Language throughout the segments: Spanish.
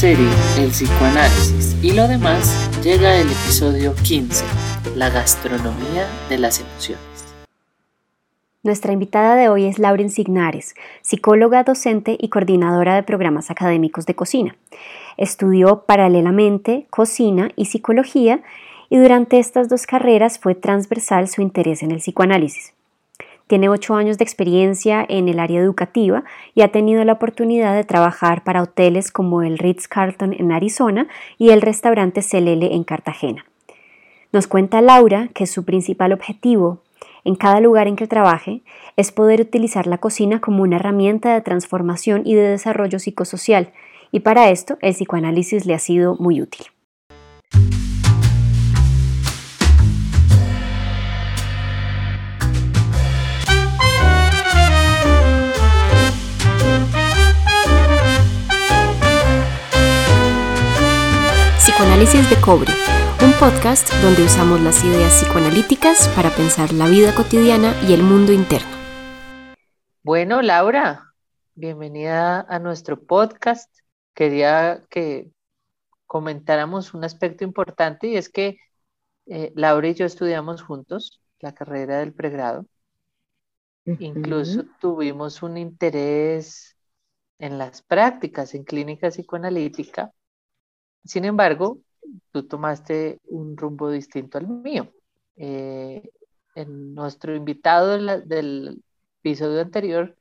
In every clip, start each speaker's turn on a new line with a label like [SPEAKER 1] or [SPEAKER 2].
[SPEAKER 1] serie El psicoanálisis y lo demás llega el episodio 15, la gastronomía de las emociones.
[SPEAKER 2] Nuestra invitada de hoy es Lauren Signares, psicóloga, docente y coordinadora de programas académicos de cocina. Estudió paralelamente cocina y psicología y durante estas dos carreras fue transversal su interés en el psicoanálisis. Tiene ocho años de experiencia en el área educativa y ha tenido la oportunidad de trabajar para hoteles como el Ritz-Carlton en Arizona y el restaurante Celele en Cartagena. Nos cuenta Laura que su principal objetivo en cada lugar en que trabaje es poder utilizar la cocina como una herramienta de transformación y de desarrollo psicosocial, y para esto el psicoanálisis le ha sido muy útil. Psicoanálisis de Cobre, un podcast donde usamos las ideas psicoanalíticas para pensar la vida cotidiana y el mundo interno.
[SPEAKER 1] Bueno, Laura, bienvenida a nuestro podcast. Quería que comentáramos un aspecto importante y es que eh, Laura y yo estudiamos juntos la carrera del pregrado. Incluso tuvimos un interés en las prácticas en clínica psicoanalítica sin embargo, tú tomaste un rumbo distinto al mío. Eh, en nuestro invitado del, episodio anterior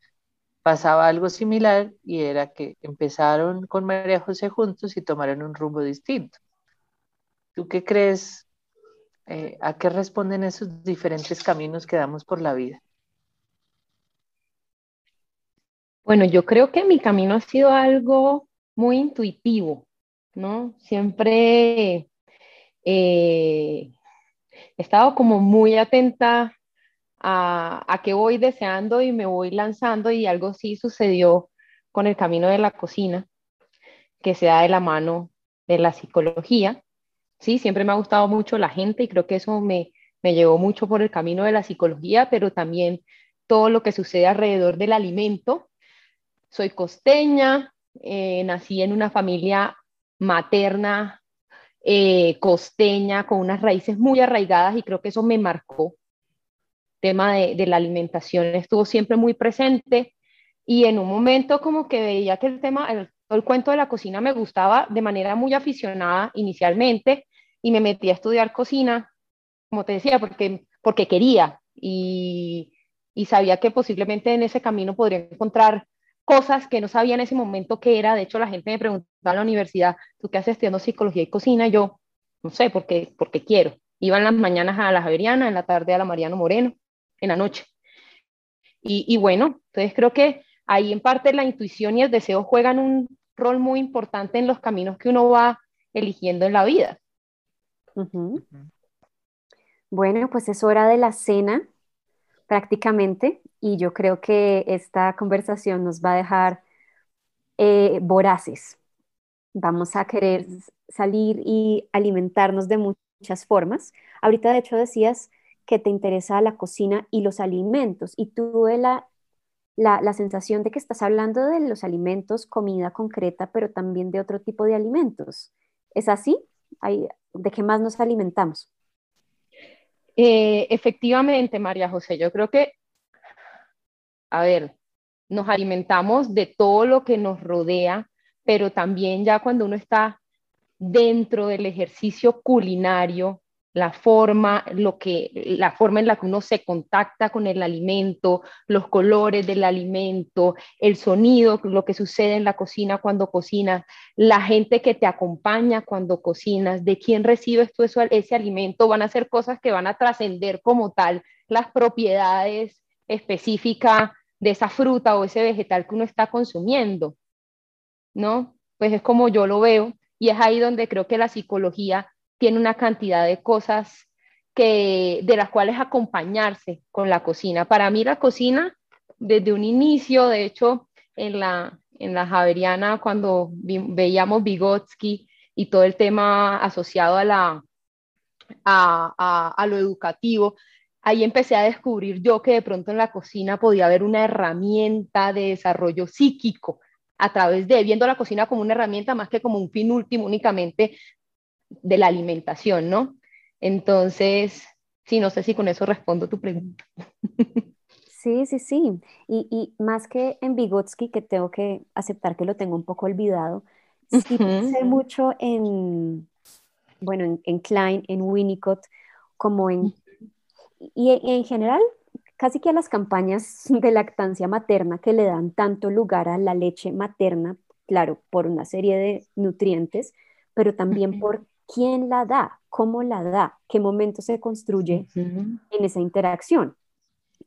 [SPEAKER 1] pasaba algo similar y era que empezaron con María José juntos y tomaron un rumbo distinto. ¿Tú qué crees? Eh, ¿A qué responden esos diferentes caminos que damos por la vida?
[SPEAKER 3] Bueno, yo creo que mi camino ha sido algo muy intuitivo. ¿No? Siempre eh, he estado como muy atenta a, a qué voy deseando y me voy lanzando y algo sí sucedió con el camino de la cocina, que se da de la mano de la psicología. Sí, siempre me ha gustado mucho la gente y creo que eso me, me llevó mucho por el camino de la psicología, pero también todo lo que sucede alrededor del alimento. Soy costeña, eh, nací en una familia materna, eh, costeña, con unas raíces muy arraigadas y creo que eso me marcó. El tema de, la alimentación estuvo siempre muy presente y en un momento como que veía que el tema, el, el cuento de la cocina me gustaba de manera muy aficionada inicialmente y me metí a estudiar cocina, como te decía, porque, porque quería y, y sabía que posiblemente en ese camino podría encontrar cosas que no sabía en ese momento qué era. De hecho, la gente me preguntaba en la universidad, ¿tú qué haces estudiando psicología y cocina? yo, no sé, porque, porque quiero. Iba en las mañanas a la Javeriana, en la tarde a la Mariano Moreno, en la noche. Y, y bueno, entonces creo que ahí en parte la intuición y el deseo juegan un rol muy importante en los caminos que uno va eligiendo en la vida.
[SPEAKER 2] Bueno, pues es hora de la cena prácticamente y yo creo que esta conversación nos va a dejar eh, voraces. Vamos a querer salir y alimentarnos de muchas formas. Ahorita de hecho decías que te interesa la cocina y los alimentos y tuve la, la, sensación de que estás hablando de los alimentos, comida concreta, pero también de otro tipo de alimentos. ¿Es así? ¿De qué más nos alimentamos?
[SPEAKER 3] Eh, efectivamente, María José, yo creo que, a ver, nos alimentamos de todo lo que nos rodea, pero también ya cuando uno está dentro del ejercicio culinario, la forma, lo que, la forma en la que uno se contacta con el alimento, los colores del alimento, el sonido, lo que sucede en la cocina cuando cocinas, la gente que te acompaña cuando cocinas, de quién recibes tú eso, ese alimento, van a ser cosas que van a trascender como tal las propiedades específicas de esa fruta o ese vegetal que uno está consumiendo, ¿no? Pues es como yo lo veo y es ahí donde creo que la psicología tiene una cantidad de cosas que, de las cuales acompañarse con la cocina. Para mí la cocina, desde un inicio, de hecho, en la, en la Javeriana, cuando veíamos Vygotsky y todo el tema asociado a, la, a, a lo educativo, ahí empecé a descubrir yo que de pronto en la cocina podía haber una herramienta de desarrollo psíquico a través de viendo la cocina como una herramienta más que como un fin último únicamente de la alimentación, ¿no? Entonces, sí, no sé si con eso respondo tu pregunta.
[SPEAKER 2] Sí, sí, sí. Y, y más que en Vygotsky, que tengo que aceptar que lo tengo un poco olvidado, sí pensé mucho en, bueno, en, en, Klein, en Winnicott, como en, y, y en general, casi que a las campañas de lactancia materna que le dan tanto lugar a la leche materna, claro, por una serie de nutrientes, pero también por quién la da, cómo la da, qué momento se construye en esa interacción.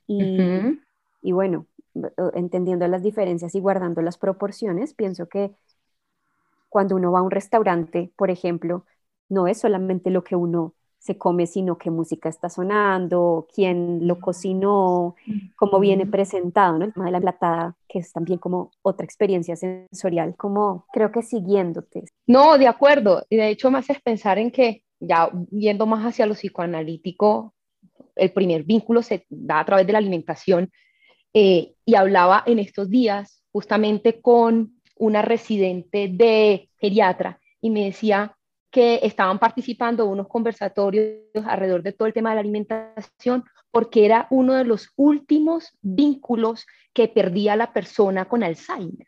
[SPEAKER 2] Y, y, bueno, entendiendo las diferencias y guardando las proporciones, pienso que cuando uno va a un restaurante, por ejemplo, no es solamente lo que uno se come, sino qué música está sonando, quién lo cocinó, cómo viene presentado, ¿no? El tema de la platada, que es también como otra experiencia sensorial, como creo que siguiéndote.
[SPEAKER 3] No, de acuerdo. Y de hecho me haces pensar en que, ya yendo más hacia lo psicoanalítico, el primer vínculo se da a través de la alimentación. Eh, y hablaba en estos días justamente con una residente de geriatra y me decía, que estaban participando unos conversatorios alrededor de todo el tema de la alimentación, porque era uno de los últimos vínculos que perdía la persona con Alzheimer.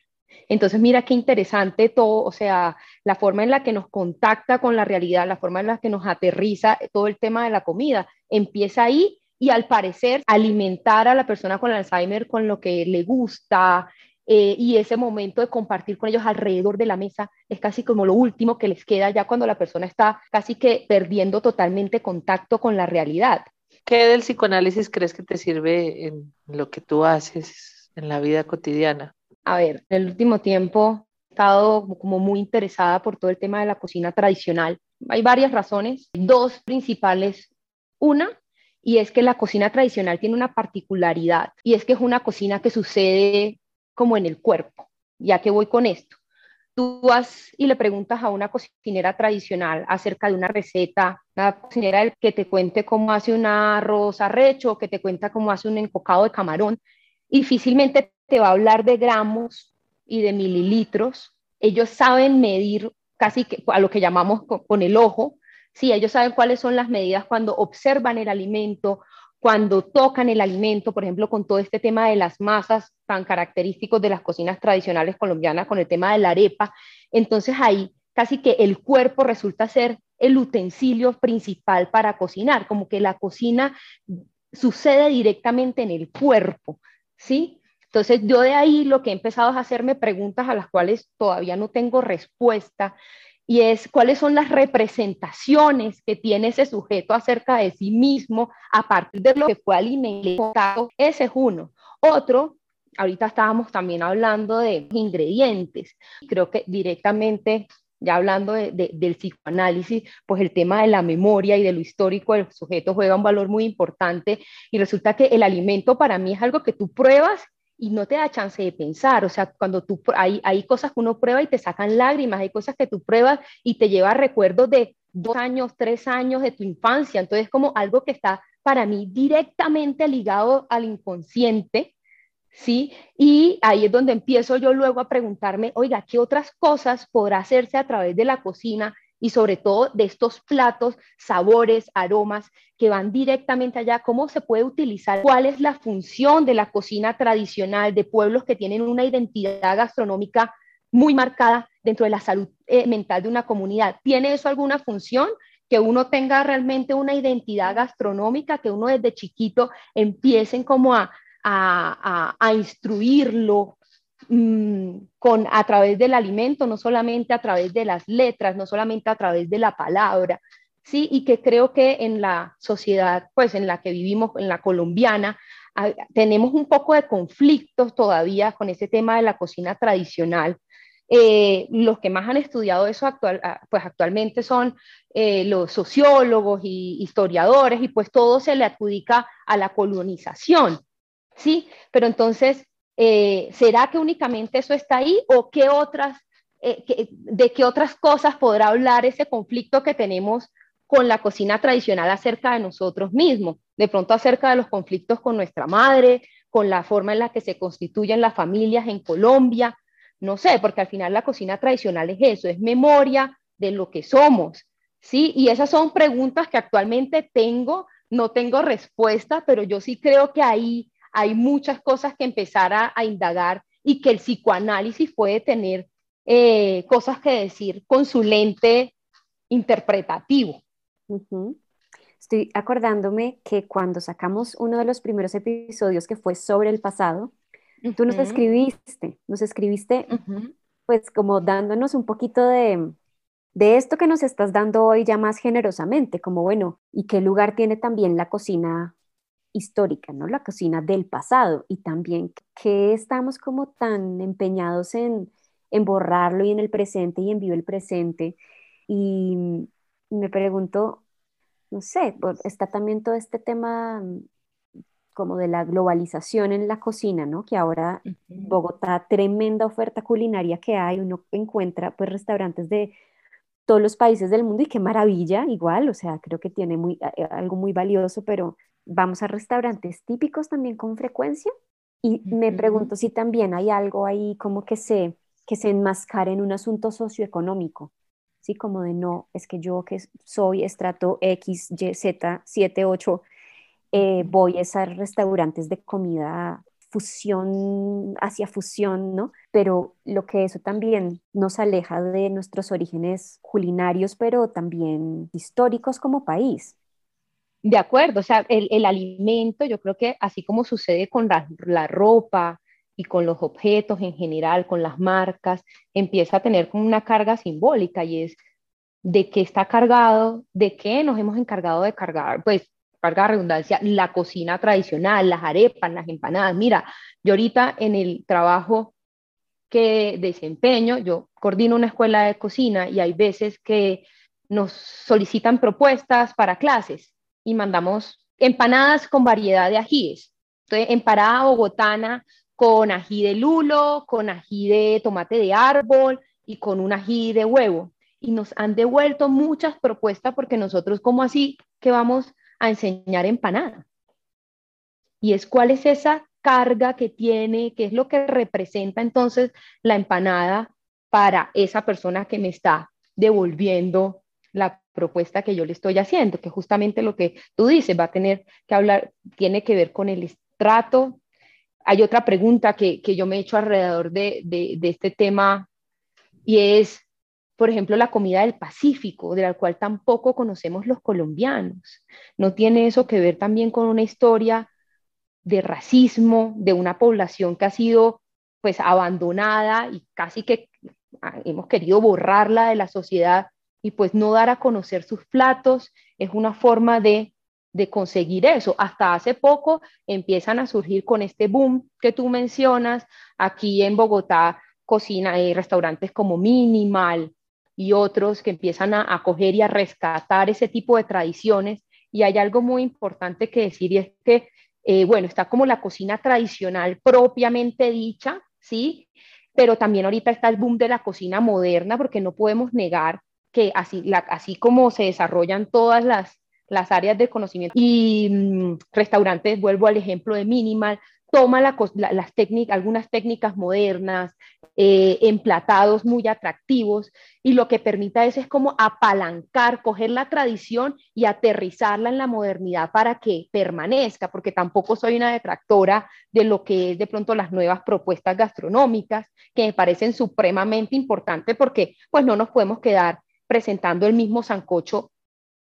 [SPEAKER 3] Entonces, mira qué interesante todo, o sea, la forma en la que nos contacta con la realidad, la forma en la que nos aterriza todo el tema de la comida, empieza ahí y al parecer alimentar a la persona con Alzheimer con lo que le gusta, eh, y ese momento de compartir con ellos alrededor de la mesa es casi como lo último que les queda ya cuando la persona está casi que perdiendo totalmente contacto con la realidad.
[SPEAKER 1] ¿Qué del psicoanálisis crees que te sirve en lo que tú haces en la vida cotidiana?
[SPEAKER 3] A ver, en el último tiempo he estado como muy interesada por todo el tema de la cocina tradicional. Hay varias razones, dos principales. Una, y es que la cocina tradicional tiene una particularidad, y es que es una cocina que sucede como en el cuerpo. Ya que voy con esto. Tú vas y le preguntas a una cocinera tradicional acerca de una receta, una cocinera que te cuente cómo hace un arroz arrecho, que te cuenta cómo hace un encocado de camarón, difícilmente te va a hablar de gramos y de mililitros. Ellos saben medir casi a lo que llamamos con, el ojo, Sí, ellos saben cuáles son las medidas cuando observan el alimento, cuando tocan el alimento, por ejemplo, con todo este tema de las masas tan característicos de las cocinas tradicionales colombianas, con el tema de la arepa, entonces ahí casi que el cuerpo resulta ser el utensilio principal para cocinar, como que la cocina sucede directamente en el cuerpo, ¿sí? Entonces yo de ahí lo que he empezado es hacerme preguntas a las cuales todavía no tengo respuesta y es cuáles son las representaciones que tiene ese sujeto acerca de sí mismo a partir de lo que fue alimentado. Ese es uno. Otro, ahorita estábamos también hablando de ingredientes. Creo que directamente, ya hablando del psicoanálisis, pues el tema de la memoria y de lo histórico del sujeto juega un valor muy importante y resulta que el alimento para mí es algo que tú pruebas y no te da chance de pensar. O sea, cuando tú, hay, hay cosas que uno prueba y te sacan lágrimas, hay cosas que tú pruebas y te lleva recuerdos de dos años, tres años de tu infancia. Entonces, como algo que está para mí directamente ligado al inconsciente, ¿sí? Y ahí es donde empiezo yo luego a preguntarme, oiga, ¿qué otras cosas podrá hacerse a través de la cocina y sobre todo de estos platos, sabores, aromas que van directamente allá, cómo se puede utilizar, cuál es la función de la cocina tradicional de pueblos que tienen una identidad gastronómica muy marcada dentro de la salud eh, mental de una comunidad. ¿Tiene eso alguna función? Que uno tenga realmente una identidad gastronómica, que uno desde chiquito empiecen como a, a, a instruirlo, Mm, con, a través del alimento, no solamente a través de las letras, no solamente a través de la palabra, ¿sí? Y que creo que en la sociedad, pues en la que vivimos, en la colombiana, tenemos un poco de conflictos todavía con ese tema de la cocina tradicional. Eh, los que más han estudiado eso actual, ah, pues actualmente son eh, los sociólogos y historiadores y pues todo se le adjudica a la colonización, ¿sí? Pero entonces eh, ¿será que únicamente eso está ahí o qué otras, eh, de qué otras cosas podrá hablar ese conflicto que tenemos con la cocina tradicional acerca de nosotros mismos? De pronto acerca de los conflictos con nuestra madre, con la forma en la que se constituyen las familias en Colombia, no sé, porque al final la cocina tradicional es eso, es memoria de lo que somos, ¿sí? Y esas son preguntas que actualmente tengo, no tengo respuesta, pero yo sí creo que ahí hay muchas cosas que empezar a, indagar y que el psicoanálisis puede tener eh, cosas que decir con su lente interpretativo.
[SPEAKER 2] Estoy acordándome que cuando sacamos uno de los primeros episodios que fue sobre el pasado, tú nos escribiste, nos escribiste pues como dándonos un poquito de, de esto que nos estás dando hoy ya más generosamente, como bueno, ¿y qué lugar tiene también la cocina histórica, ¿no? La cocina del pasado y también que estamos como tan empeñados en, en borrarlo y en el presente y en vivo el presente. Y me pregunto, no sé, está también todo este tema mm, como de la globalización en la cocina, ¿no? Que ahora Bogotá, tremenda oferta culinaria que hay, uno encuentra pues restaurantes de todos los países del mundo y qué maravilla, igual, o sea, creo que tiene muy, algo muy valioso, pero vamos a restaurantes típicos también con frecuencia y me pregunto si también hay algo ahí como que se, que se enmascara en un asunto socioeconómico, ¿sí? Como de no, es que yo que soy estrato X, Y, Z, 7, 8, eh, voy a esos restaurantes de comida fusión, hacia fusión, ¿no? Pero lo que eso también nos aleja de nuestros orígenes culinarios, pero también históricos como país.
[SPEAKER 3] De acuerdo, o sea, el, alimento, yo creo que así como sucede con la, ropa y con los objetos en general, con las marcas, empieza a tener como una carga simbólica y es de qué está cargado, de qué nos hemos encargado de cargar, pues carga redundancia, la cocina tradicional, las arepas, las empanadas. Mira, yo ahorita en el trabajo que desempeño, yo coordino una escuela de cocina y hay veces que nos solicitan propuestas para clases y mandamos empanadas con variedad de ajíes. Entonces, empanada bogotana con ají de lulo, con ají de tomate de árbol y con un ají de huevo. Y nos han devuelto muchas propuestas porque nosotros, como así, que vamos a enseñar empanada. Y es cuál es esa carga que tiene, qué es lo que representa entonces la empanada para esa persona que me está devolviendo la propuesta que yo le estoy haciendo, que justamente lo que tú dices va a tener que hablar, tiene que ver con el estrato. Hay otra pregunta que, yo me he hecho alrededor de, de este tema y es, por ejemplo, la comida del Pacífico, de la cual tampoco conocemos los colombianos. ¿No tiene eso que ver también con una historia de racismo, de una población que ha sido pues abandonada y casi que hemos querido borrarla de la sociedad y pues no dar a conocer sus platos es una forma de, de conseguir eso. Hasta hace poco empiezan a surgir con este boom que tú mencionas aquí en Bogotá, cocina y restaurantes como Minimal, y otros que empiezan a acoger y a rescatar ese tipo de tradiciones. Y hay algo muy importante que decir y es que, eh, bueno, está como la cocina tradicional propiamente dicha, ¿sí? Pero también ahorita está el boom de la cocina moderna porque no podemos negar que así, así como se desarrollan todas las, las áreas de conocimiento y mm, restaurantes, vuelvo al ejemplo de Minimal, toma las técnicas, algunas técnicas modernas, eh, emplatados muy atractivos, y lo que permita es, es como apalancar, coger la tradición y aterrizarla en la modernidad para que permanezca, porque tampoco soy una detractora de lo que es de pronto las nuevas propuestas gastronómicas, que me parecen supremamente importantes porque pues no nos podemos quedar presentando el mismo sancocho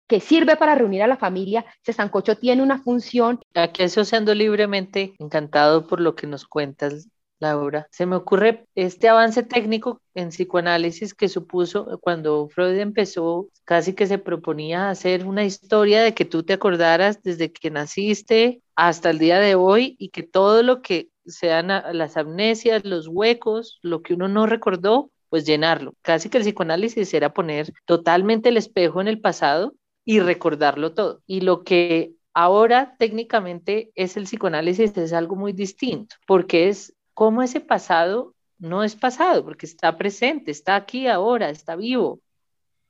[SPEAKER 3] que sirve para reunir a la familia. Ese sancocho tiene una función.
[SPEAKER 1] Aquí asociando libremente, encantado por lo que nos cuentas, Laura. Se me ocurre este avance técnico en psicoanálisis que supuso cuando Freud empezó, casi que se proponía hacer una historia de que tú te acordaras desde que naciste hasta el día de hoy y que todo lo que sean las amnesias, los huecos, lo que uno no recordó, pues llenarlo. Casi que el psicoanálisis era poner totalmente el espejo en el pasado y recordarlo todo. Y lo que ahora técnicamente es el psicoanálisis es algo muy distinto, porque es como ese pasado no es pasado, porque está presente, está aquí ahora, está vivo.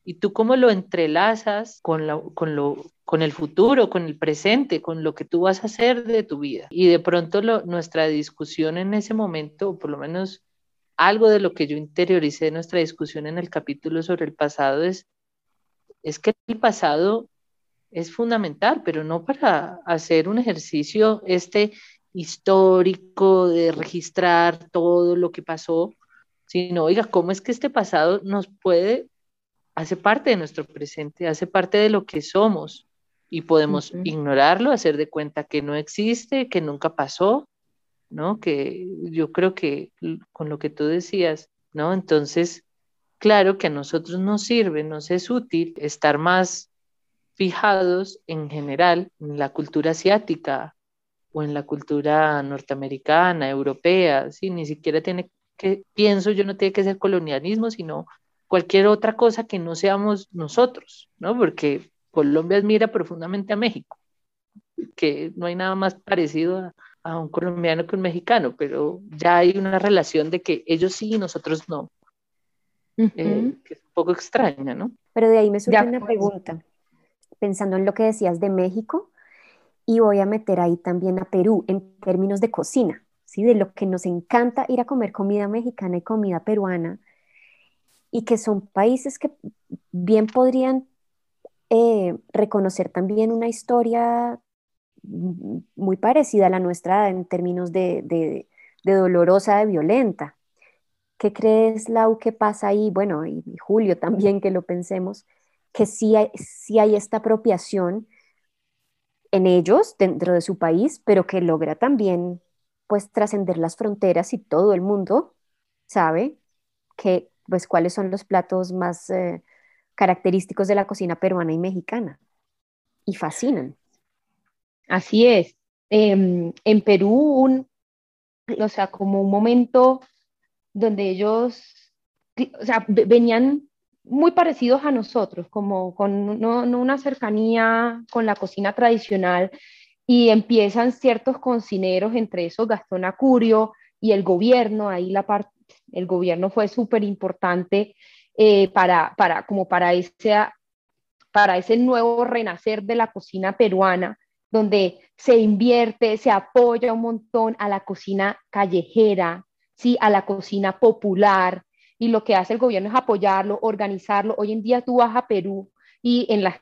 [SPEAKER 1] Y tú cómo lo entrelazas con, con, lo, con el futuro, con el presente, con lo que tú vas a hacer de tu vida. Y de pronto nuestra discusión en ese momento, por lo menos algo de lo que yo interioricé de nuestra discusión en el capítulo sobre el pasado es, es que el pasado es fundamental, pero no para hacer un ejercicio este histórico de registrar todo lo que pasó, sino, oiga, ¿cómo es que este pasado nos puede, hace parte de nuestro presente, hace parte de lo que somos y podemos ignorarlo, hacer de cuenta que no existe, que nunca pasó, ¿no? Que yo creo que con lo que tú decías, ¿no? Entonces, claro que a nosotros nos sirve, nos es útil estar más fijados en general en la cultura asiática o en la cultura norteamericana, europea, ¿sí? ni siquiera tiene que, pienso yo, no tiene que ser colonialismo, sino cualquier otra cosa que no seamos nosotros, ¿no? Porque Colombia admira profundamente a México, que no hay nada más parecido a, un colombiano que un mexicano, pero ya hay una relación de que ellos sí y nosotros no, eh, que es un poco extraña, ¿no?
[SPEAKER 2] Pero de ahí me surge una pregunta pensando en lo que decías de México, y voy a meter ahí también a Perú en términos de cocina, ¿sí? de lo que nos encanta ir a comer comida mexicana y comida peruana, y que son países que bien podrían eh, reconocer también una historia muy parecida a la nuestra en términos de, de, dolorosa, de violenta. ¿Qué crees, Lau, que pasa ahí? Bueno, y Julio también, que lo pensemos que sí hay, hay esta apropiación en ellos, dentro de su país, pero que logra también pues trascender las fronteras y todo el mundo sabe que pues cuáles son los platos más eh, característicos de la cocina peruana y mexicana y fascinan.
[SPEAKER 3] Así es. Em, en Perú, un, o sea, como un momento donde ellos, o sea, venían muy parecidos a nosotros, como con no, una cercanía con la cocina tradicional y empiezan ciertos cocineros, entre esos Gastón Acurio y el gobierno, ahí la parte, el gobierno fue súper importante eh, para, para, como para ese, para ese nuevo renacer de la cocina peruana, donde se invierte, se apoya un montón a la cocina callejera, ¿sí? a la cocina popular, y lo que hace el gobierno es apoyarlo, organizarlo. Hoy en día tú vas a Perú y en las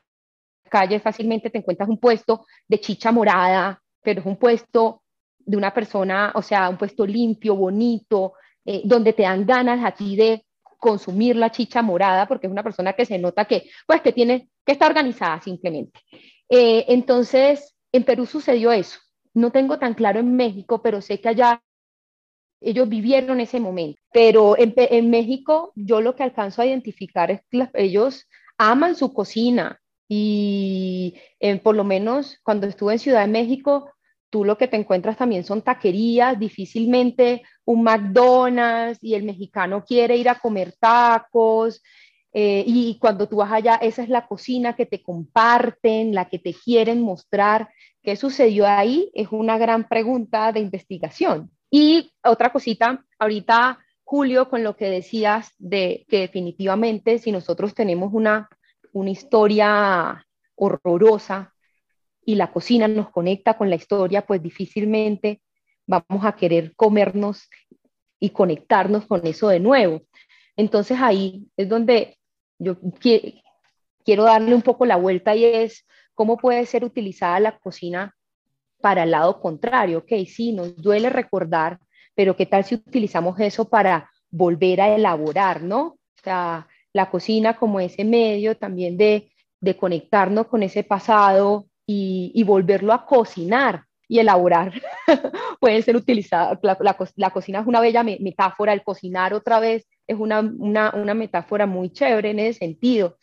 [SPEAKER 3] calles fácilmente te encuentras un puesto de chicha morada, pero es un puesto de una persona, o sea, un puesto limpio, bonito, eh, donde te dan ganas a ti de consumir la chicha morada, porque es una persona que se nota que, pues, que tiene, que está organizada simplemente. Eh, entonces, en Perú sucedió eso. No tengo tan claro en México, pero sé que allá ellos vivieron ese momento. Pero en, México yo lo que alcanzo a identificar es que ellos aman su cocina y por lo menos cuando estuve en Ciudad de México, tú lo que te encuentras también son taquerías, difícilmente un McDonald's y el mexicano quiere ir a comer tacos. Eh, y cuando tú vas allá, esa es la cocina que te comparten, la que te quieren mostrar. ¿Qué sucedió ahí? Es una gran pregunta de investigación. Y otra cosita, ahorita Julio, con lo que decías de que definitivamente si nosotros tenemos una, una historia horrorosa y la cocina nos conecta con la historia, pues difícilmente vamos a querer comernos y conectarnos con eso de nuevo. Entonces ahí es donde yo quiero darle un poco la vuelta y es cómo puede ser utilizada la cocina para el lado contrario, ok, sí, nos duele recordar, pero ¿qué tal si utilizamos eso para volver a elaborar, ¿no? O sea, la cocina como ese medio también de, conectarnos con ese pasado y, volverlo a cocinar y elaborar. Pueden ser utilizadas, la, cocina es una bella metáfora, el cocinar otra vez es una, una, metáfora muy chévere en ese sentido.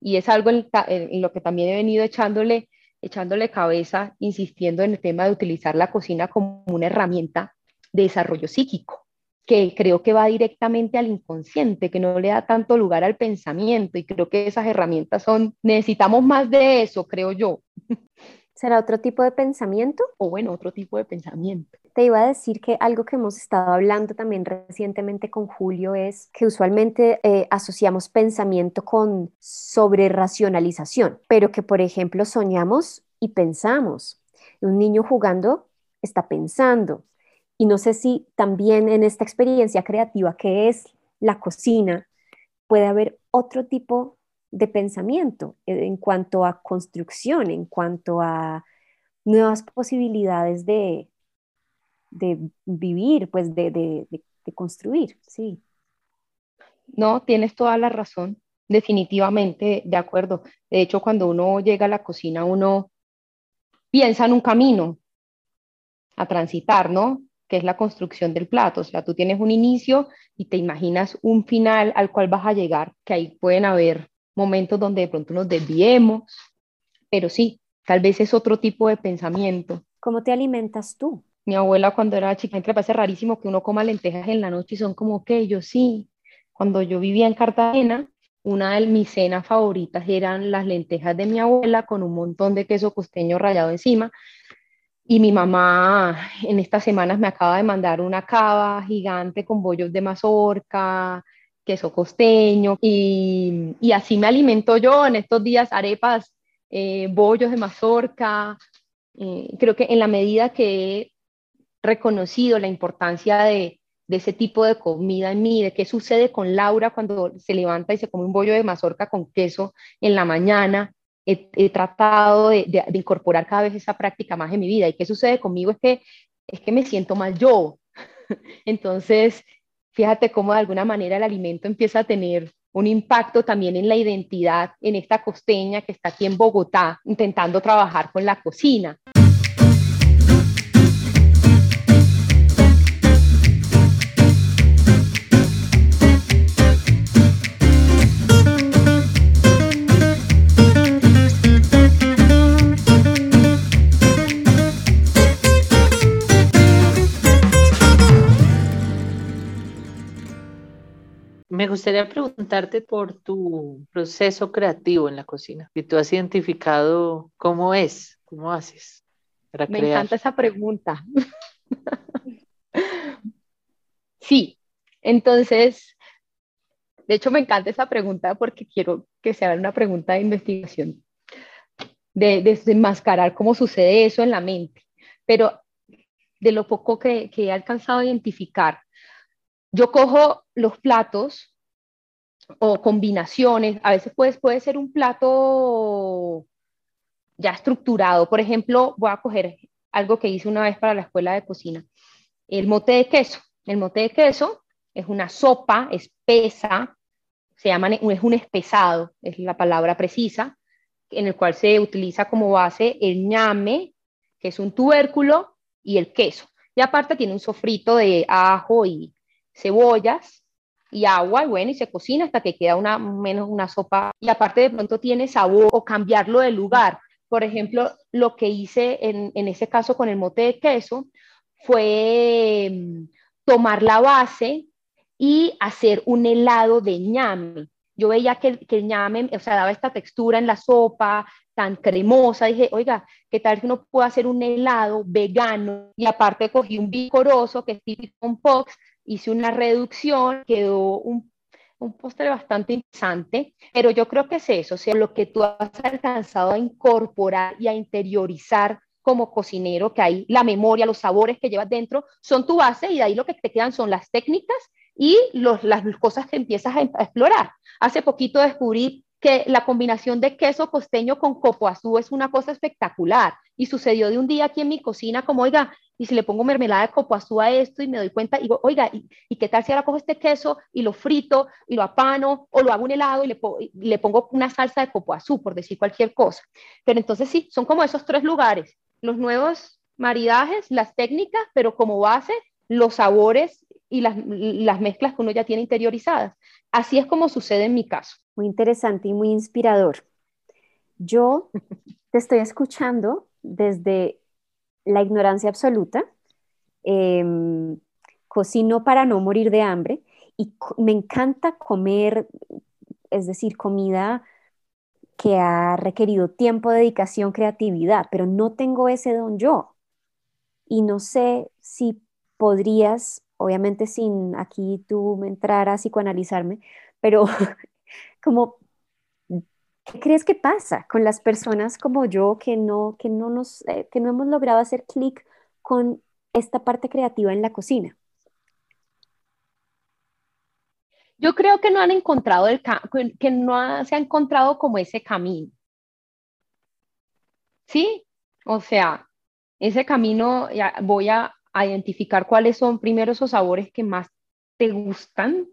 [SPEAKER 3] Y es algo en, en lo que también he venido echándole echándole cabeza, insistiendo en el tema de utilizar la cocina como una herramienta de desarrollo psíquico, que creo que va directamente al inconsciente, que no le da tanto lugar al pensamiento y creo que esas herramientas son, necesitamos más de eso, creo yo.
[SPEAKER 2] ¿Será otro tipo de pensamiento?
[SPEAKER 3] O bueno, otro tipo de pensamiento.
[SPEAKER 2] Te iba a decir que algo que hemos estado hablando también recientemente con Julio es que usualmente eh, asociamos pensamiento con sobreracionalización, pero que por ejemplo soñamos y pensamos. Un niño jugando está pensando y no sé si también en esta experiencia creativa que es la cocina, puede haber otro tipo de pensamiento eh, en cuanto a construcción, en cuanto a nuevas posibilidades de, de vivir, pues de, de, de, construir, sí.
[SPEAKER 3] No, tienes toda la razón, definitivamente de acuerdo. De hecho, cuando uno llega a la cocina, uno piensa en un camino a transitar, ¿no? Que es la construcción del plato. O sea, tú tienes un inicio y te imaginas un final al cual vas a llegar, que ahí pueden haber momentos donde de pronto nos desviemos, pero sí, tal vez es otro tipo de pensamiento.
[SPEAKER 2] ¿Cómo te alimentas tú?
[SPEAKER 3] Mi abuela cuando era chica, me parece rarísimo que uno coma lentejas en la noche y son como que yo sí. Cuando yo vivía en Cartagena, una de mis cenas favoritas eran las lentejas de mi abuela con un montón de queso costeño rallado encima. Y mi mamá en estas semanas me acaba de mandar una cava gigante con bollos de mazorca, queso costeño y, y así me alimento yo en estos días arepas, eh, bollos de mazorca. Eh, creo que en la medida que he reconocido la importancia de, ese tipo de comida en mí, de qué sucede con Laura cuando se levanta y se come un bollo de mazorca con queso en la mañana. He, tratado de, de, de, incorporar cada vez esa práctica más en mi vida. ¿Y qué sucede conmigo? Es que, es que me siento mal yo. Entonces, fíjate cómo de alguna manera el alimento empieza a tener un impacto también en la identidad, en esta costeña que está aquí en Bogotá, intentando trabajar con la cocina.
[SPEAKER 1] Me gustaría preguntarte por tu proceso creativo en la cocina. Si tú has identificado cómo es, cómo haces
[SPEAKER 3] para Me encanta esa pregunta. sí, entonces, de hecho me encanta esa pregunta porque quiero que sea una pregunta de investigación, de, desenmascarar cómo sucede eso en la mente. Pero de lo poco que, que he alcanzado a identificar, yo cojo los platos o combinaciones. A veces puede, puede ser un plato ya estructurado. Por ejemplo, voy a coger algo que hice una vez para la escuela de cocina. El mote de queso. El mote de queso es una sopa espesa, se llama, es un espesado, es la palabra precisa, en el cual se utiliza como base el ñame, que es un tubérculo, y el queso. Y aparte tiene un sofrito de ajo y cebollas, y agua, y bueno, y se cocina hasta que queda una, menos una sopa, y aparte de pronto tiene sabor o cambiarlo de lugar. Por ejemplo, lo que hice en, en ese caso con el mote de queso fue mm, tomar la base y hacer un helado de ñame. Yo veía que, que, el ñame, o sea, daba esta textura en la sopa tan cremosa. Dije, oiga, ¿qué tal si uno puede hacer un helado vegano? Y aparte cogí un bicoroso, que es típico un pox, hice una reducción, quedó un, un postre bastante interesante, pero yo creo que es eso, o sea, lo que tú has alcanzado a incorporar y a interiorizar como cocinero, que hay la memoria, los sabores que llevas dentro, son tu base y de ahí lo que te quedan son las técnicas y los, las cosas que empiezas a, a explorar. Hace poquito descubrí que la combinación de queso costeño con copoazú es una cosa espectacular y sucedió de un día aquí en mi cocina como, oiga, y si le pongo mermelada de copoazú a esto y me doy cuenta, y digo, oiga, ¿y, qué tal si ahora cojo este queso y lo frito y lo apano o lo hago un helado y le, le pongo una salsa de copoazú, por decir cualquier cosa? Pero entonces sí, son como esos tres lugares, los nuevos maridajes, las técnicas, pero como base, los sabores y las, las mezclas que uno ya tiene interiorizadas. Así es como sucede en mi caso.
[SPEAKER 2] Muy interesante y muy inspirador. Yo te estoy escuchando desde la ignorancia absoluta, em, cocino para no morir de hambre y me encanta comer, es decir, comida que ha requerido tiempo, dedicación, creatividad, pero no tengo ese don yo. Y no sé si podrías, obviamente sin aquí tú entrar a psicoanalizarme, pero como ¿Qué crees que pasa con las personas como yo que no, que no, nos, eh, que no hemos logrado hacer clic con esta parte creativa en la cocina?
[SPEAKER 3] Yo creo que no han encontrado el que no se ha encontrado como ese camino. ¿Sí? O sea, ese camino ya voy a, identificar cuáles son primero esos sabores que más te gustan,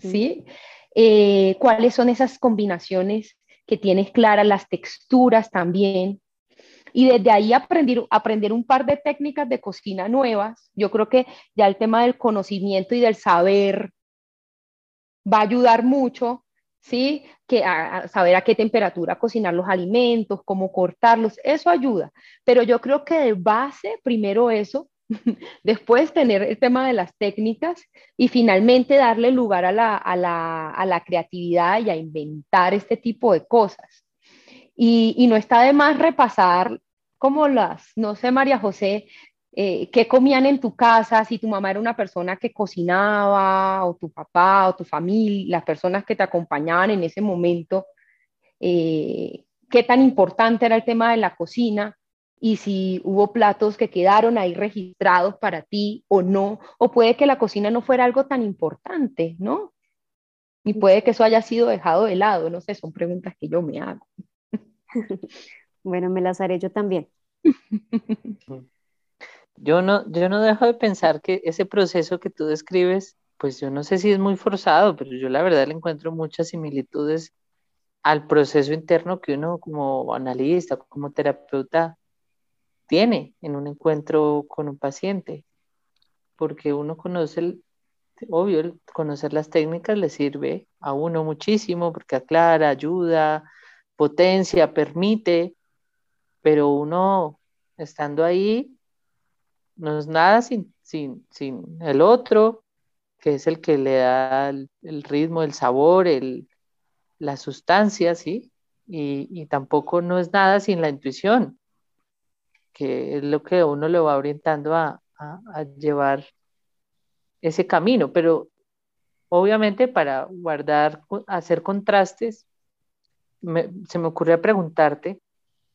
[SPEAKER 3] ¿sí? Eh, cuáles son esas combinaciones que tienes claras, las texturas también. Y desde ahí aprender, aprender un par de técnicas de cocina nuevas. Yo creo que ya el tema del conocimiento y del saber va a ayudar mucho, ¿sí? Que saber a qué temperatura cocinar los alimentos, cómo cortarlos, eso ayuda. Pero yo creo que de base, primero eso, después tener el tema de las técnicas y finalmente darle lugar a la, a la, a la creatividad y a inventar este tipo de cosas. Y, y, no está de más repasar como las, no sé, María José, eh, qué comían en tu casa, si tu mamá era una persona que cocinaba, o tu papá, o tu familia, las personas que te acompañaban en ese momento, eh, qué tan importante era el tema de la cocina y si hubo platos que quedaron ahí registrados para ti o no, o puede que la cocina no fuera algo tan importante, ¿no? Y puede que eso haya sido dejado de lado, no sé, son preguntas que yo me hago.
[SPEAKER 2] bueno, me las haré yo también.
[SPEAKER 1] Yo no, yo no dejo de pensar que ese proceso que tú describes, pues yo no sé si es muy forzado, pero yo la verdad le encuentro muchas similitudes al proceso interno que uno como analista, como terapeuta, tiene en un encuentro con un paciente, porque uno conoce, el, obvio, conocer las técnicas le sirve a uno muchísimo, porque aclara, ayuda, potencia, permite, pero uno estando ahí no es nada sin, sin, sin el otro, que es el que le da el, ritmo, el sabor, el, la sustancia, ¿sí? Y, y, tampoco no es nada sin la intuición, que es lo que uno lo va orientando a, llevar ese camino, pero obviamente para guardar, hacer contrastes, se me ocurrió preguntarte,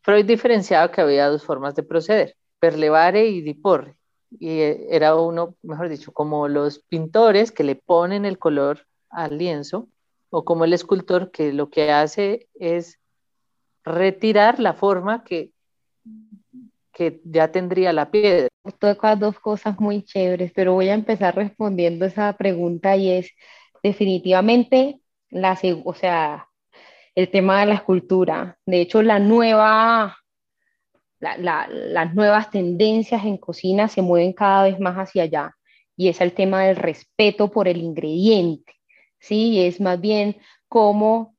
[SPEAKER 1] Freud diferenciaba que había dos formas de proceder. Perlevare y Diporre. Y eh, era uno, mejor dicho, como los pintores que le ponen el color al lienzo, o como el escultor que lo que hace es retirar la forma que, ya tendría la piedra.
[SPEAKER 3] Toca dos cosas muy chéveres, pero voy a empezar respondiendo esa pregunta y es definitivamente la, o sea, el tema de la escultura. De hecho, las nuevas tendencias en cocina se mueven cada vez más hacia allá y es el tema del respeto por el ingrediente, ¿sí? Es más bien como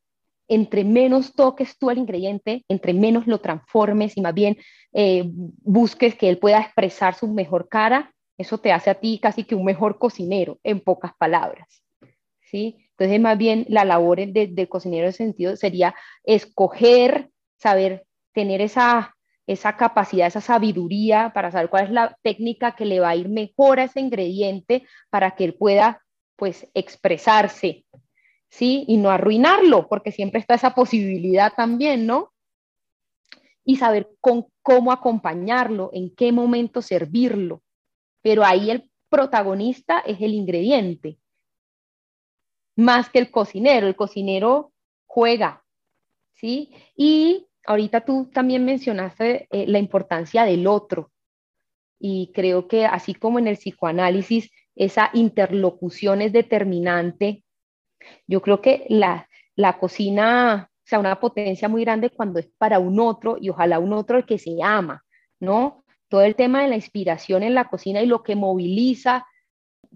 [SPEAKER 3] entre menos toques tú al ingrediente, entre menos lo transformes y más bien eh, busques que él pueda expresar su mejor cara, eso te hace a ti casi que un mejor cocinero, en pocas palabras, ¿sí? Entonces, más bien la labor del cocinero en sentido sería escoger, saber tener esa esa capacidad, esa sabiduría para saber cuál es la técnica que le va a ir mejor a ese ingrediente para que él pueda pues expresarse, ¿sí? Y no arruinarlo, porque siempre está esa posibilidad también, ¿no? Y saber con, cómo acompañarlo, en qué momento servirlo. Pero ahí el protagonista es el ingrediente, más que el cocinero. El cocinero juega, ¿sí? Y ahorita tú también mencionaste eh, la importancia del otro y creo que así como en el psicoanálisis esa interlocución es determinante, yo creo que la, la cocina, sea, una potencia muy grande cuando es para un otro y ojalá un otro el que se ama, ¿no? Todo el tema de la inspiración en la cocina y lo que moviliza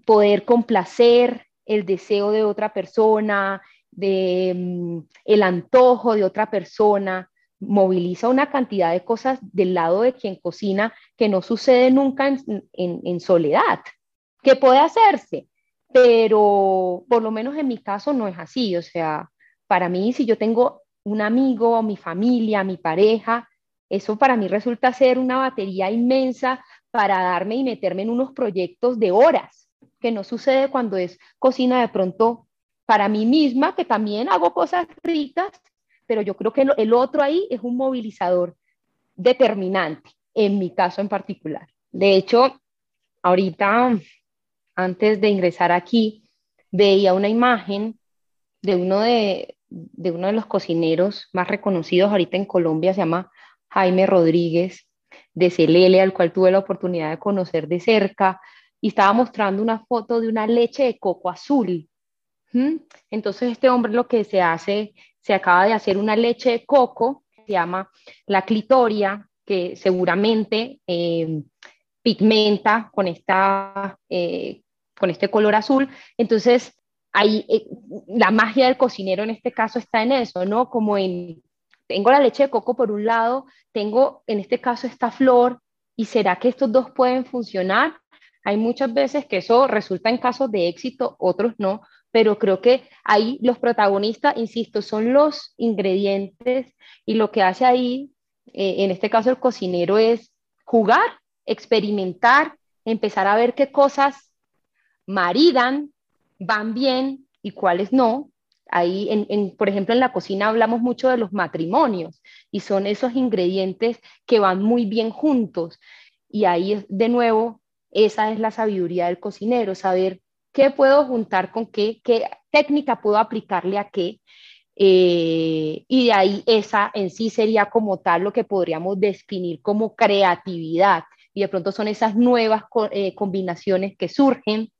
[SPEAKER 3] poder complacer el deseo de otra persona, de mm, el antojo de otra persona, moviliza una cantidad de cosas del lado de quien cocina que no sucede nunca en, soledad, que puede hacerse, pero por lo menos en mi caso no es así. O sea, para mí, si yo tengo un amigo, mi familia, mi pareja, eso para mí resulta ser una batería inmensa para darme y meterme en unos proyectos de horas, que no sucede cuando es cocina de pronto para mí misma, que también hago cosas ricas, pero yo creo que el otro ahí es un movilizador determinante, en mi caso en particular. De hecho, ahorita, antes de ingresar aquí, veía una imagen de uno de, de uno de los cocineros más reconocidos ahorita en Colombia, se llama Jaime Rodríguez de Celele, al cual tuve la oportunidad de conocer de cerca, y estaba mostrando una foto de una leche de coco azul. Entonces este hombre lo que se hace, se acaba de hacer una leche de coco, se llama la clitoria, que seguramente eh, pigmenta con, esta, eh, con este color azul. Entonces, ahí eh, la magia del cocinero en este caso está en eso, ¿no? Como en, tengo la leche de coco por un lado, tengo en este caso esta flor, ¿y será que estos dos pueden funcionar? Hay muchas veces que eso resulta en casos de éxito, otros no, pero creo que ahí los protagonistas, insisto, son los ingredientes y lo que hace ahí, eh, en este caso el cocinero, es jugar, experimentar, empezar a ver qué cosas maridan, van bien y cuáles no. Ahí, en, por ejemplo, en la cocina hablamos mucho de los matrimonios y son esos ingredientes que van muy bien juntos. Y ahí, de nuevo, esa es la sabiduría del cocinero, saber qué puedo juntar con qué, qué técnica puedo aplicarle a qué. Eh, y de ahí esa en sí sería como tal lo que podríamos definir como creatividad. Y de pronto son esas nuevas eh, combinaciones que surgen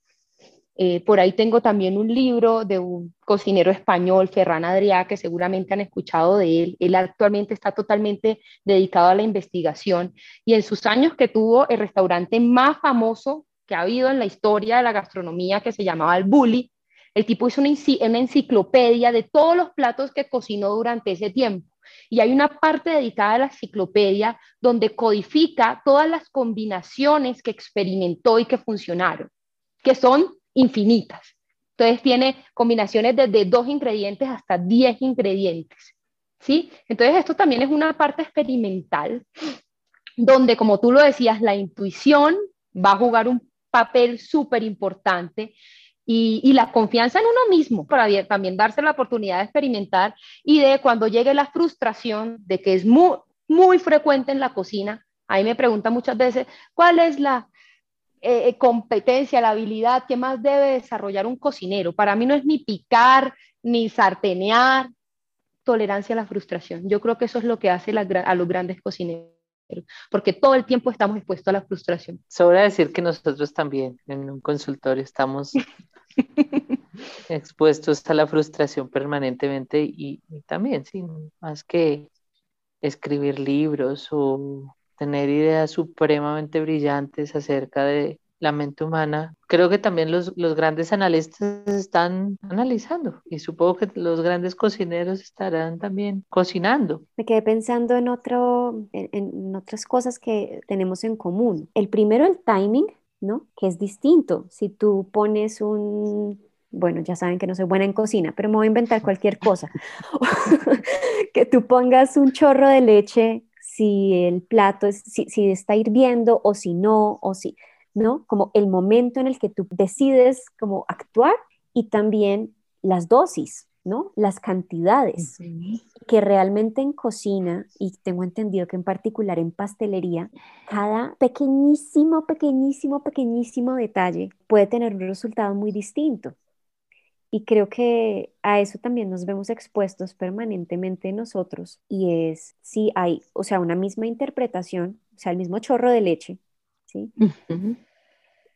[SPEAKER 3] eh, por ahí tengo también un libro de un cocinero español, Ferran Adrià, que seguramente han escuchado de él. Él actualmente está totalmente dedicado a la investigación y en sus años que tuvo el restaurante más famoso que ha habido en la historia de la gastronomía, que se llamaba el Bully, el tipo hizo una, una enciclopedia de todos los platos que cocinó durante ese tiempo. Y hay una parte dedicada a la enciclopedia donde codifica todas las combinaciones que experimentó y que funcionaron, que son infinitas. Entonces tiene combinaciones desde dos ingredientes hasta diez ingredientes. ¿sí? Entonces esto también es una parte experimental donde, como tú lo decías, la intuición va a jugar un papel súper importante y, la confianza en uno mismo para también darse la oportunidad de experimentar y de cuando llegue la frustración de que es muy, muy frecuente en la cocina. Ahí me preguntan muchas veces, ¿cuál es la, eh, eh, competencia, la habilidad que más debe desarrollar un cocinero. Para mí no es ni picar, ni sartenear, tolerancia a la frustración. Yo creo que eso es lo que hace a los grandes cocineros, porque todo el tiempo estamos expuestos a la frustración.
[SPEAKER 1] Sobra decir que nosotros también en un consultorio estamos expuestos a la frustración permanentemente y, y también, sí, más que escribir libros o tener ideas supremamente brillantes acerca de la mente humana. Creo que también los, grandes analistas están analizando y supongo que los grandes cocineros estarán también cocinando.
[SPEAKER 2] Me quedé pensando en, otro, en, otras cosas que tenemos en común. El primero, el timing, ¿no? Que es distinto. Si tú pones un bueno, ya saben que no soy buena en cocina, pero me voy a inventar cualquier cosa. que tú pongas un chorro de leche si el plato, es, si, si está hirviendo o si no, o si, ¿no? Como el momento en el que tú decides como actuar y también las dosis, ¿no? Las cantidades. Que realmente en cocina, y tengo entendido que en particular en pastelería, cada pequeñísimo, pequeñísimo, pequeñísimo detalle puede tener un resultado muy distinto. Y creo que a eso también nos vemos expuestos permanentemente nosotros y es si hay, o sea, una misma interpretación, o sea, el mismo chorro de leche, ¿sí?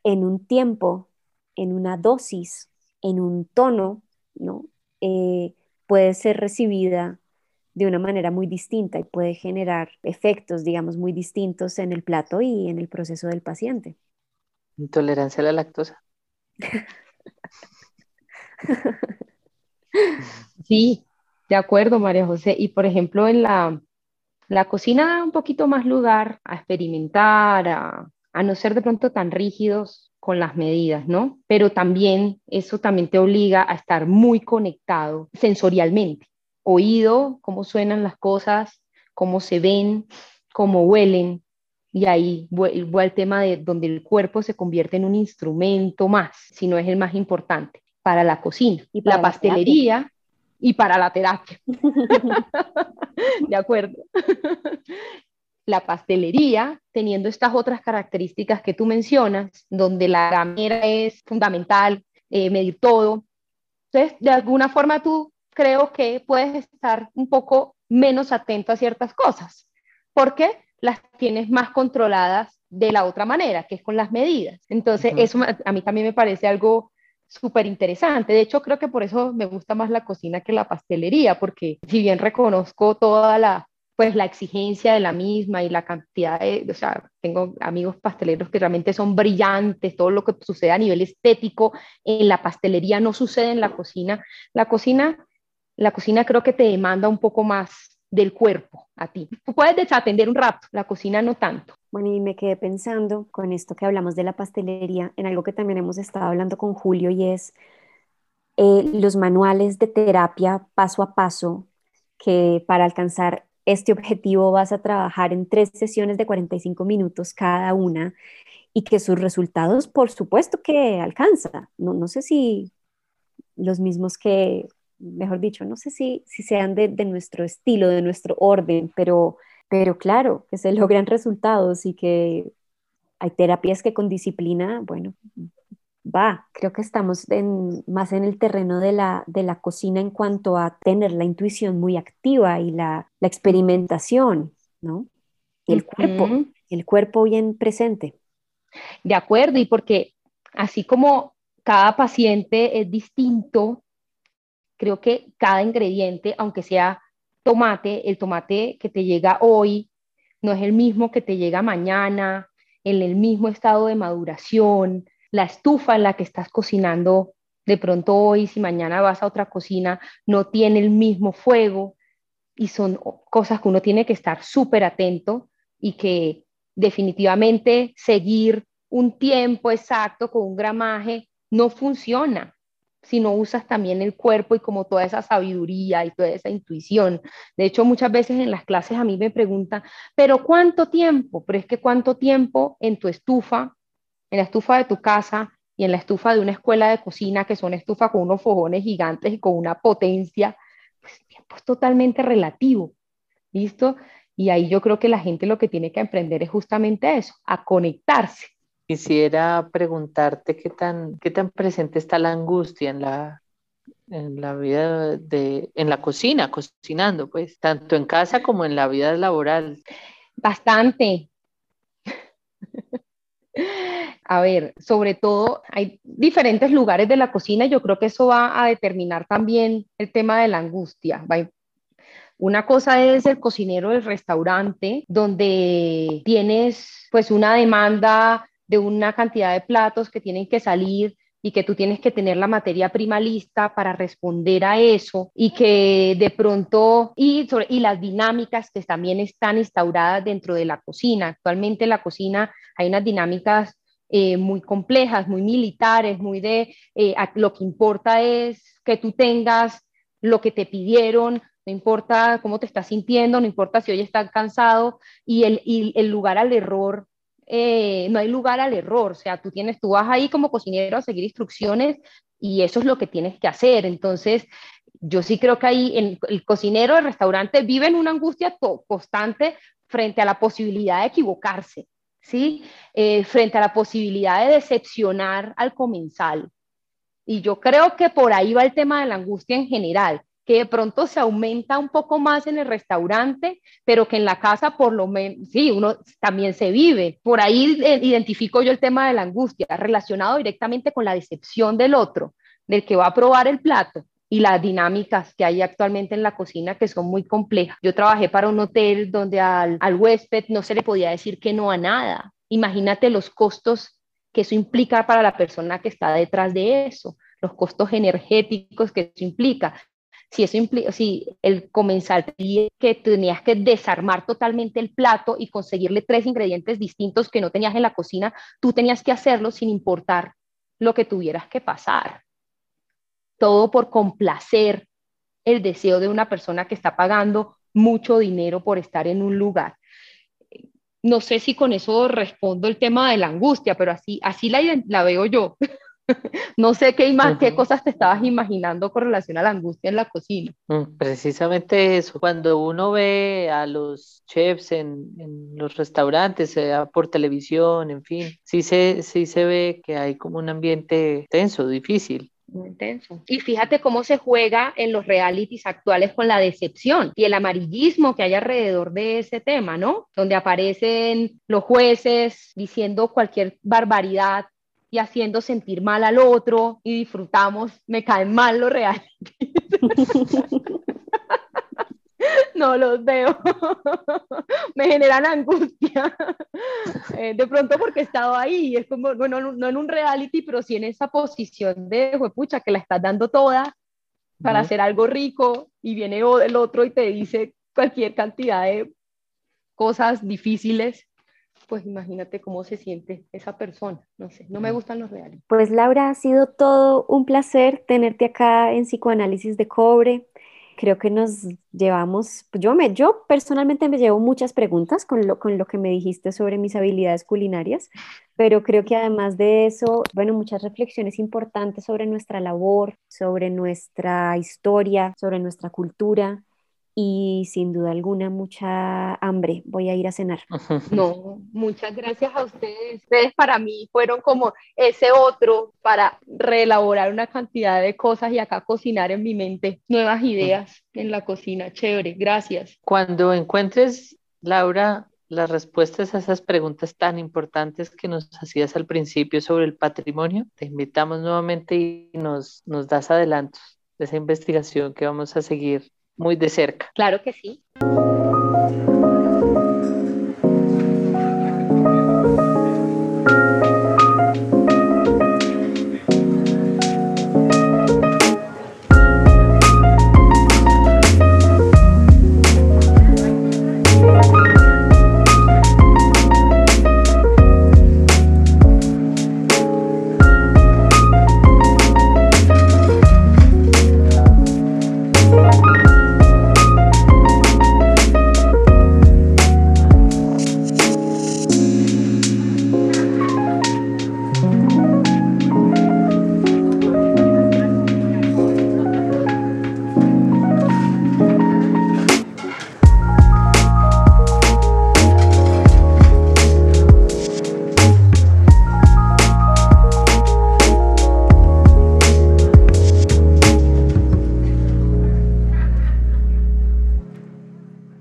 [SPEAKER 2] En un tiempo, en una dosis, en un tono, ¿no? Eh, puede ser recibida de una manera muy distinta y puede generar efectos, digamos, muy distintos en el plato y en el proceso del paciente.
[SPEAKER 1] Intolerancia a la lactosa.
[SPEAKER 3] Sí, de acuerdo, María José. Y por ejemplo, en la, la cocina da un poquito más lugar a experimentar, a, no ser de pronto tan rígidos con las medidas, ¿no? Pero también eso también te obliga a estar muy conectado sensorialmente. Oído, cómo suenan las cosas, cómo se ven, cómo huelen. Y ahí vuelve el tema de donde el cuerpo se convierte en un instrumento más, si no es el más importante para la cocina, y la pastelería y para la terapia. de acuerdo. la pastelería, teniendo estas otras características que tú mencionas, donde la gamera es fundamental, eh, medir todo. Entonces, de alguna forma tú creo que puedes estar un poco menos atento a ciertas cosas, porque las tienes más controladas de la otra manera, que es con las medidas. Entonces, eso a mí también me parece algo súper interesante. De hecho, creo que por eso me gusta más la cocina que la pastelería, porque si bien reconozco toda la, pues la exigencia de la misma y la cantidad de, o sea, tengo amigos pasteleros que realmente son brillantes, todo lo que sucede a nivel estético en la pastelería no sucede en la cocina. La cocina, la cocina creo que te demanda un poco más del cuerpo a ti. Tú puedes desatender un rato, la cocina no tanto.
[SPEAKER 2] Bueno, y me quedé pensando con esto que hablamos de la pastelería, en algo que también hemos estado hablando con Julio y es eh, los manuales de terapia paso a paso que para alcanzar este objetivo vas a trabajar en tres sesiones de 45 minutos cada una y que sus resultados, por supuesto que alcanza. No, no sé si los mismos que mejor dicho, no sé si, si sean de, nuestro estilo, de nuestro orden, pero, pero claro, que se logran resultados y que hay terapias que con disciplina, bueno, va, creo que estamos más en el terreno de la, de la cocina en cuanto a tener la intuición muy activa y la, experimentación, ¿no? Y el cuerpo, el cuerpo bien presente.
[SPEAKER 3] De acuerdo, y porque así como cada paciente es distinto, creo que cada ingrediente, aunque sea tomate, el tomate que te llega hoy no es el mismo que te llega mañana, en el mismo estado de maduración, la estufa en la que estás cocinando de pronto hoy, si mañana vas a otra cocina, no tiene el mismo fuego y son cosas que uno tiene que estar súper atento y que definitivamente seguir un tiempo exacto con un gramaje no funciona si no usas también el cuerpo y como toda esa sabiduría y toda esa intuición. De hecho, muchas veces en las clases a mí me preguntan, pero ¿cuánto tiempo? Pero es que cuánto tiempo en tu estufa, en la estufa de tu casa y en la estufa de una escuela de cocina, que son estufas con unos fogones gigantes y con una potencia, pues tiempo es totalmente relativo. ¿Listo? Y ahí yo creo que la gente lo que tiene que aprender es justamente eso, a conectarse
[SPEAKER 1] Quisiera preguntarte qué tan, qué tan presente está la angustia en la, en la vida de, en la cocina, cocinando, pues, tanto en casa como en la vida laboral.
[SPEAKER 3] Bastante. A ver, sobre todo hay diferentes lugares de la cocina, yo creo que eso va a determinar también el tema de la angustia. Una cosa es el cocinero del restaurante, donde tienes pues una demanda de una cantidad de platos que tienen que salir y que tú tienes que tener la materia prima lista para responder a eso y que de pronto y, las dinámicas que también están instauradas dentro de la cocina. Actualmente en la cocina hay unas dinámicas eh, muy complejas, muy militares, muy de eh, lo que importa es que tú tengas lo que te pidieron, no importa cómo te estás sintiendo, no importa si hoy estás cansado y el lugar al error eh, no hay lugar al error, o sea, tú tienes, tú vas ahí como cocinero a seguir instrucciones y eso es lo que tienes que hacer. Entonces, yo sí creo que ahí el, el cocinero del restaurante vive en una angustia constante frente a la posibilidad de equivocarse, ¿sí? Eh, frente a la posibilidad de decepcionar al comensal. Y yo creo que por ahí va el tema de la angustia en general que de pronto se aumenta un poco más en el restaurante, pero que en la casa por lo menos, sí, uno también se vive. Por ahí eh, identifico yo el tema de la angustia, relacionado directamente con la decepción del otro, del que va a probar el plato y las dinámicas que hay actualmente en la cocina que son muy complejas. Yo trabajé para un hotel donde al, al huésped no se le podía decir que no a nada. Imagínate los costos que eso implica para la persona que está detrás de eso, los costos energéticos que eso implica si eso implica, si el comensal que tenías que desarmar totalmente el plato y conseguirle tres ingredientes distintos que no tenías en la cocina, tú tenías que hacerlo sin importar lo que tuvieras que pasar. Todo por complacer el deseo de una persona que está pagando mucho dinero por estar en un lugar. No sé si con eso respondo el tema de la angustia, pero así, así la, la veo yo. no sé qué, qué cosas te estabas imaginando con relación a la angustia en la cocina.
[SPEAKER 1] Mm, precisamente eso, cuando uno ve a los chefs en, en los restaurantes, sea por televisión, en fin, sí se, sí se ve que hay como un ambiente tenso, difícil.
[SPEAKER 3] Muy intenso. Y fíjate cómo se juega en los realities actuales con la decepción y el amarillismo que hay alrededor de ese tema, ¿no? Donde aparecen los jueces diciendo cualquier barbaridad y haciendo sentir mal al otro y disfrutamos, me caen mal los realities. no los veo, me generan angustia. Eh, de pronto porque he estado ahí, es como, bueno, no en un reality, pero sí en esa posición de, pucha, que la estás dando toda para hacer algo rico y viene el otro y te dice cualquier cantidad de cosas difíciles pues imagínate cómo se siente esa persona. No sé, no me gustan los reales.
[SPEAKER 2] Pues Laura, ha sido todo un placer tenerte acá en Psicoanálisis de Cobre. Creo que nos llevamos, yo, me, yo personalmente me llevo muchas preguntas con lo, con lo que me dijiste sobre mis habilidades culinarias, pero creo que además de eso, bueno, muchas reflexiones importantes sobre nuestra labor, sobre nuestra historia, sobre nuestra cultura y sin duda alguna mucha hambre. Voy a ir a cenar.
[SPEAKER 3] No, muchas gracias a ustedes. Ustedes para mí fueron como ese otro para reelaborar una cantidad de cosas y acá cocinar en mi mente nuevas ideas en la cocina. Chévere, gracias.
[SPEAKER 1] Cuando encuentres, Laura, las respuestas a esas preguntas tan importantes que nos hacías al principio sobre el patrimonio, te invitamos nuevamente y nos, nos das adelantos de esa investigación que vamos a seguir muy de cerca.
[SPEAKER 3] Claro que sí.